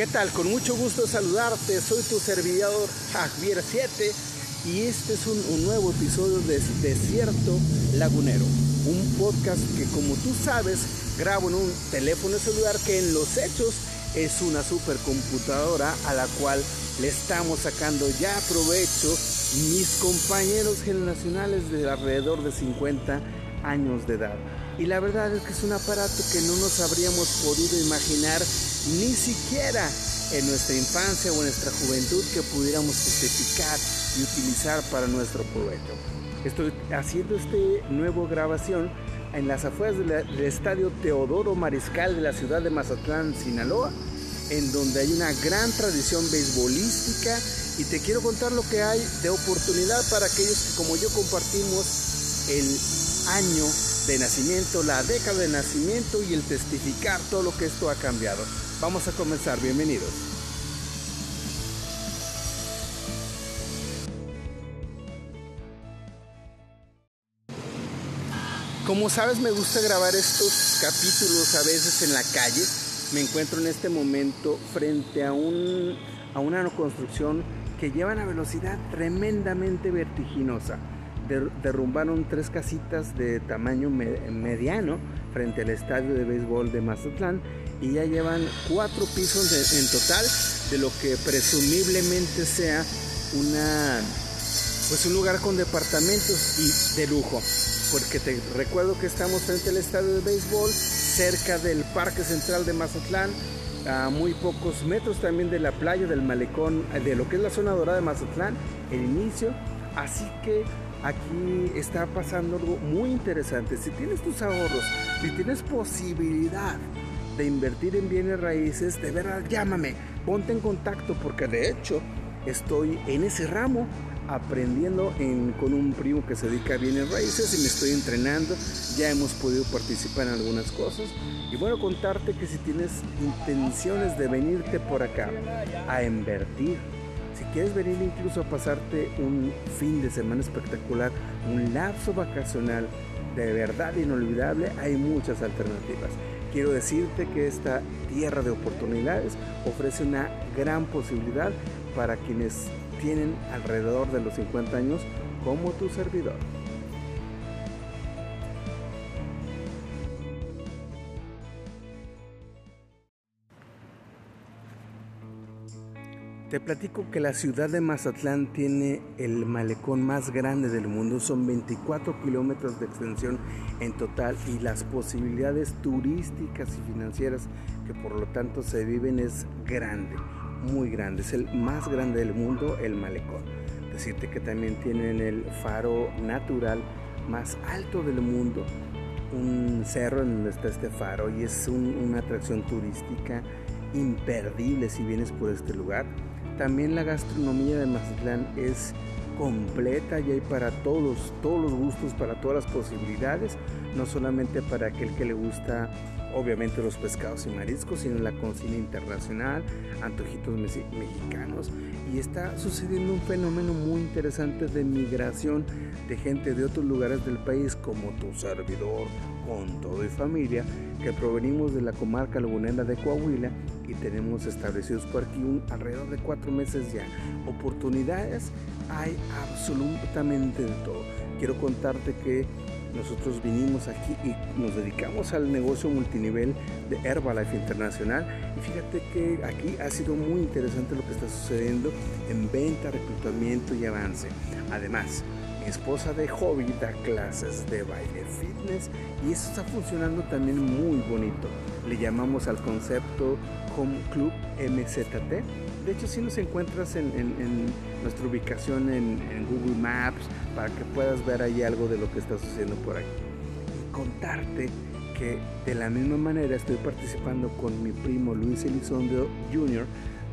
¿Qué tal? Con mucho gusto saludarte. Soy tu servidor Javier 7 y este es un, nuevo episodio de Desierto Lagunero. Un podcast que como tú sabes grabo en un teléfono celular que en los hechos es una supercomputadora a la cual le estamos sacando ya provecho mis compañeros generacionales de alrededor de 50 años de edad. Y la verdad es que es un aparato que no nos habríamos podido imaginar ni siquiera en nuestra infancia o en nuestra juventud que pudiéramos justificar y utilizar para nuestro provecho. Estoy haciendo esta nueva grabación en las afueras del estadio Teodoro Mariscal de la ciudad de Mazatlán, Sinaloa, en donde hay una gran tradición beisbolística y te quiero contar lo que hay de oportunidad para aquellos que como yo compartimos el año de nacimiento, la década de nacimiento y el testificar todo lo que esto ha cambiado. Vamos a comenzar, bienvenidos. Como sabes, me gusta grabar estos capítulos a veces en la calle. Me encuentro en este momento frente a, un, a una construcción que lleva una velocidad tremendamente vertiginosa derrumbaron tres casitas de tamaño mediano frente al estadio de béisbol de Mazatlán y ya llevan cuatro pisos en total de lo que presumiblemente sea una pues un lugar con departamentos y de lujo. Porque te recuerdo que estamos frente al estadio de béisbol cerca del parque central de Mazatlán a muy pocos metros también de la playa del malecón de lo que es la zona dorada de Mazatlán el inicio. Así que aquí está pasando algo muy interesante. Si tienes tus ahorros, si tienes posibilidad de invertir en bienes raíces, de verdad llámame, ponte en contacto porque de hecho estoy en ese ramo aprendiendo con un primo que se dedica a bienes raíces y me estoy entrenando. Ya hemos podido participar en algunas cosas. Y bueno, contarte que si tienes intenciones de venirte por acá a invertir, quieres venir incluso a pasarte un fin de semana espectacular, un lapso vacacional de verdad inolvidable, hay muchas alternativas. Quiero decirte que esta tierra de oportunidades ofrece una gran posibilidad para quienes tienen alrededor de los 50 años como tu servidor. Te platico que la ciudad de Mazatlán tiene el malecón más grande del mundo, son 24 kilómetros de extensión en total y las posibilidades turísticas y financieras que por lo tanto se viven es grande, muy grande, es el más grande del mundo el malecón. Decirte que también tienen el faro natural más alto del mundo, un cerro en donde está este faro y es una atracción turística imperdible si vienes por este lugar también la gastronomía de Mazatlán es completa y hay para todos, todos los gustos, para todas las posibilidades, no solamente para aquel que le gusta obviamente los pescados y mariscos, sino la cocina internacional, antojitos mexicanos. Y está sucediendo un fenómeno muy interesante de migración de gente de otros lugares del país, como tu servidor, con todo y familia, que provenimos de la comarca lagunera de Coahuila y tenemos establecidos por aquí un, alrededor de cuatro meses ya. Oportunidades hay absolutamente de todo. Quiero contarte que nosotros vinimos aquí y nos dedicamos al negocio multinivel de Herbalife Internacional y fíjate que aquí ha sido muy interesante lo que está sucediendo en venta, reclutamiento y avance. Además, esposa de hobby da clases de baile fitness y eso está funcionando también muy bonito. Le llamamos al concepto Home Club MZT. De hecho, si nos encuentras en, nuestra ubicación en, Google Maps para que puedas ver ahí algo de lo que está sucediendo por aquí. Y contarte que de la misma manera estoy participando con mi primo Luis Elizondo Jr.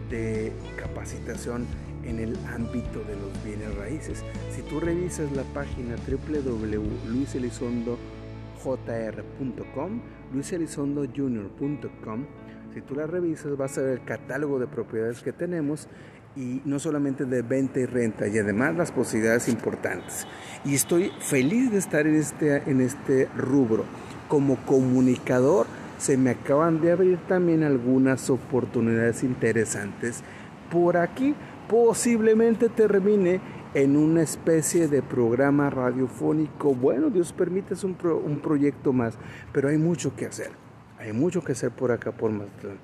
de capacitación en el ámbito de los bienes raíces. Si tú revisas la página www.luiselizondojr.com, luiselizondojr.com, si tú la revisas vas a ver el catálogo de propiedades que tenemos y no solamente de venta y renta y además las posibilidades importantes. Y estoy feliz de estar en este, en este rubro como comunicador se me acaban de abrir también algunas oportunidades interesantes por aquí. Posiblemente termine en una especie de programa radiofónico. Bueno, Dios permite, es un, un proyecto más, pero hay mucho que hacer. Hay mucho que hacer por acá, por Mazatlán.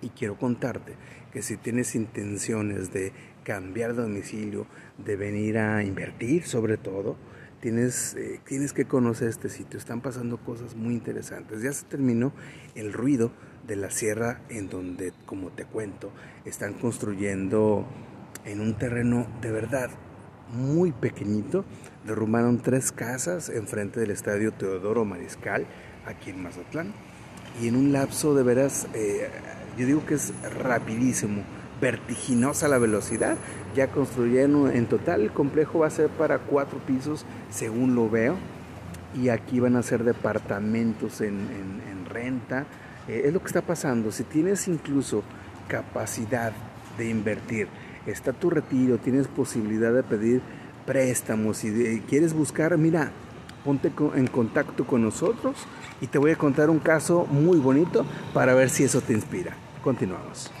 Y quiero contarte que si tienes intenciones de cambiar domicilio, de venir a invertir sobre todo, tienes, eh, tienes que conocer este sitio. Están pasando cosas muy interesantes. Ya se terminó el ruido de la sierra en donde, como te cuento, están construyendo en un terreno de verdad muy pequeñito. Derrumbaron tres casas enfrente del estadio Teodoro Mariscal, aquí en Mazatlán. Y en un lapso de veras, eh, yo digo que es rapidísimo, vertiginosa la velocidad. Ya construyeron en total, el complejo va a ser para cuatro pisos, según lo veo. Y aquí van a ser departamentos en, renta. Eh, es lo que está pasando. Si tienes incluso capacidad de invertir, está tu retiro, tienes posibilidad de pedir préstamos y quieres buscar, mira, ponte en contacto con nosotros y te voy a contar un caso muy bonito para ver si eso te inspira. Continuamos.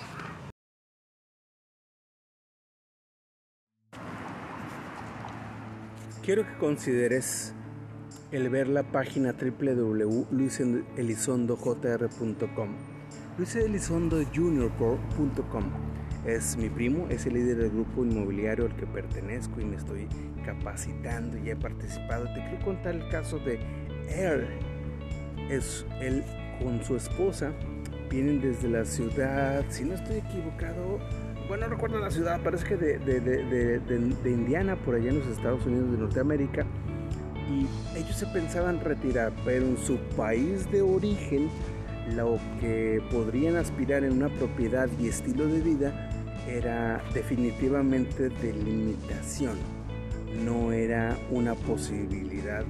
Quiero que consideres el ver la página www.luiselizondojr.com luiselizondojuniorcorp.com es mi primo, es el líder del grupo inmobiliario al que pertenezco y me estoy capacitando y he participado. Te quiero contar el caso de Air. Es él con su esposa vienen desde la ciudad, si no estoy equivocado, bueno, no recuerdo la ciudad, parece que de, de, Indiana, por allá en los Estados Unidos de Norteamérica, y ellos se pensaban retirar, pero en su país de origen, lo que podrían aspirar en una propiedad y estilo de vida era definitivamente de limitación, no era una posibilidad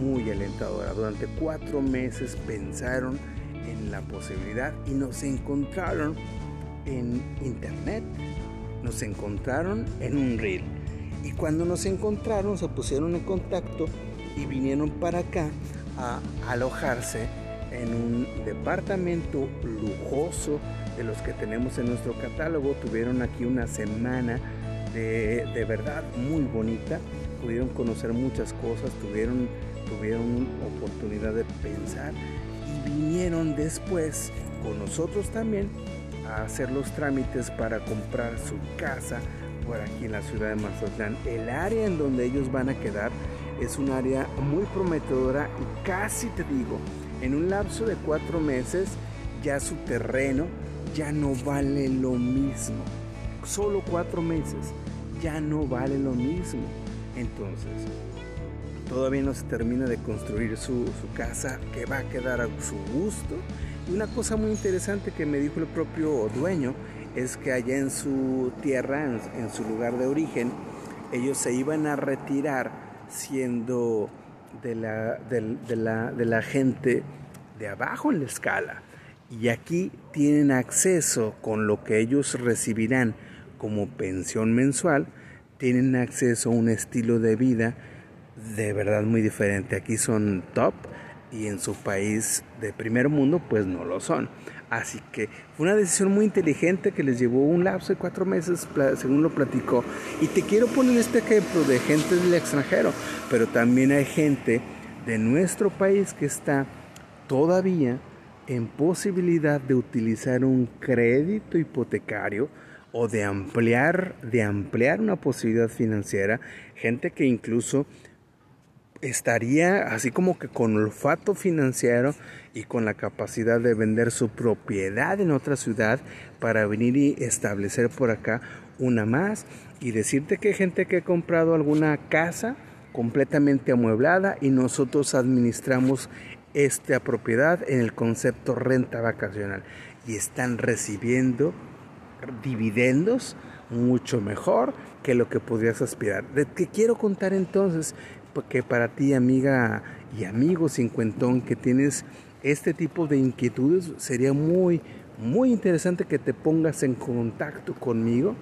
muy alentadora. Durante cuatro meses pensaron en la posibilidad y nos encontraron en internet, nos encontraron en un reel. Y cuando nos encontraron se pusieron en contacto y vinieron para acá a alojarse en un departamento lujoso de los que tenemos en nuestro catálogo. Tuvieron aquí una semana de, de verdad muy bonita. Pudieron conocer muchas cosas, tuvieron, tuvieron oportunidad de pensar y vinieron después con nosotros también a hacer los trámites para comprar su casa por aquí en la ciudad de Mazatlán. El área en donde ellos van a quedar es un área muy prometedora y casi te digo, en un lapso de cuatro meses ya su terreno ya no vale lo mismo. Solo cuatro meses ya no vale lo mismo. Entonces, todavía no se termina de construir su, casa que va a quedar a su gusto. Y una cosa muy interesante que me dijo el propio dueño es que allá en su tierra, en, su lugar de origen, ellos se iban a retirar siendo de la, de, la, de la gente de abajo en la escala. Y aquí tienen acceso con lo que ellos recibirán como pensión mensual, tienen acceso a un estilo de vida de verdad muy diferente. Aquí son top y en su país de primer mundo pues no lo son. Así que fue una decisión muy inteligente que les llevó un lapso de cuatro meses, según lo platicó. Y te quiero poner este ejemplo de gente del extranjero, pero también hay gente de nuestro país que está todavía en posibilidad de utilizar un crédito hipotecario o de ampliar, de ampliar una posibilidad financiera, gente que incluso estaría así como que con olfato financiero y con la capacidad de vender su propiedad en otra ciudad para venir y establecer por acá una más y decirte que hay gente que ha comprado alguna casa completamente amueblada y nosotros administramos esta propiedad en el concepto renta vacacional y están recibiendo dividendos mucho mejor que lo que podrías aspirar. ¿De qué quiero contar entonces? Que para ti, amiga y amigo cincuentón, que tienes este tipo de inquietudes, sería muy, muy interesante que te pongas en contacto conmigo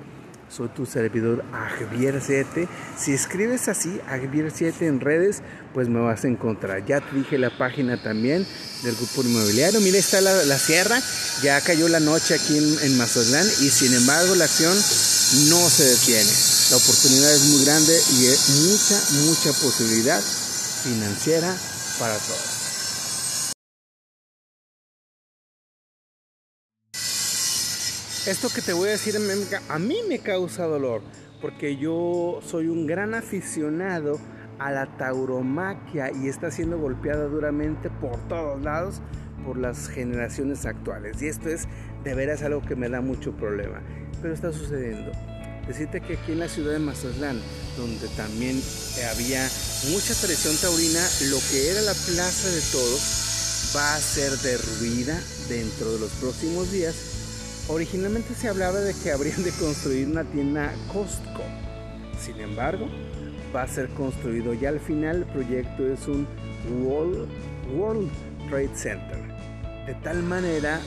Soy tu servidor Agbier7. Si escribes así, Agbier7 en redes, pues me vas a encontrar. Ya te dije la página también del grupo inmobiliario. Mira, está la, sierra. Ya cayó la noche aquí en, en y sin embargo la acción no se detiene. La oportunidad es muy grande y hay mucha, mucha posibilidad financiera para todos. Esto que te voy a decir a mí me causa dolor, porque yo soy un gran aficionado a la tauromaquia y está siendo golpeada duramente por todos lados por las generaciones actuales. Y esto es de veras algo que me da mucho problema. Pero está sucediendo. Decirte que aquí en la ciudad de Mazatlán, donde también había mucha tradición taurina, lo que era la plaza de todos va a ser derruida dentro de los próximos días Originalmente se hablaba de que habrían de construir una tienda Costco. Sin embargo, va a ser construido y al final el proyecto es un World, World Trade Center. De tal manera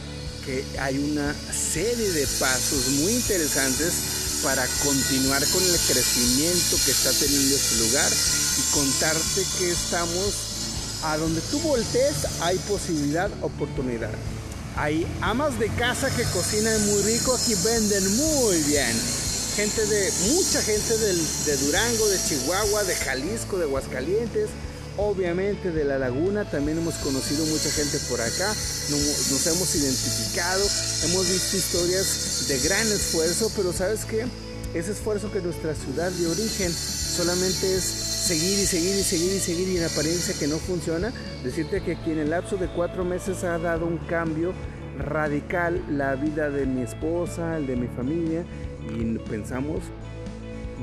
que hay una serie de pasos muy interesantes para continuar con el crecimiento que está teniendo este lugar y contarte que estamos a donde tú voltees hay posibilidad, oportunidad. Hay amas de casa que cocinan muy rico, aquí venden muy bien. Gente de, mucha gente de Durango, de Chihuahua, de Jalisco, de Aguascalientes, obviamente de la laguna, también hemos conocido mucha gente por acá, nos, nos hemos identificado, hemos visto historias de gran esfuerzo, pero ¿sabes qué? Ese esfuerzo que nuestra ciudad de origen solamente es seguir y seguir y seguir y seguir y en apariencia que no funciona, decirte que aquí en el lapso de cuatro meses ha dado un cambio radical la vida de mi esposa, el de mi familia y pensamos,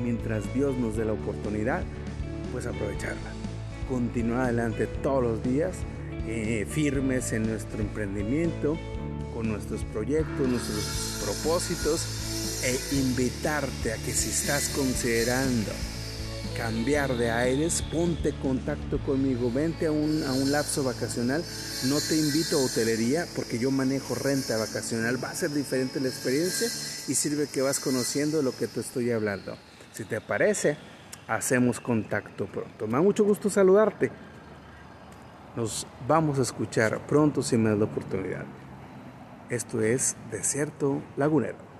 mientras Dios nos dé la oportunidad, pues aprovecharla. Continuar adelante todos los días, eh, firmes en nuestro emprendimiento, con nuestros proyectos, nuestros propósitos e invitarte a que si estás considerando cambiar de aires, ponte contacto conmigo, vente a un, a un lapso vacacional. No te invito a hotelería porque yo manejo renta vacacional. Va a ser diferente la experiencia y sirve que vas conociendo lo que te estoy hablando. Si te parece, hacemos contacto pronto. Me da mucho gusto saludarte. Nos vamos a escuchar pronto si me das la oportunidad. Esto es Desierto Lagunero.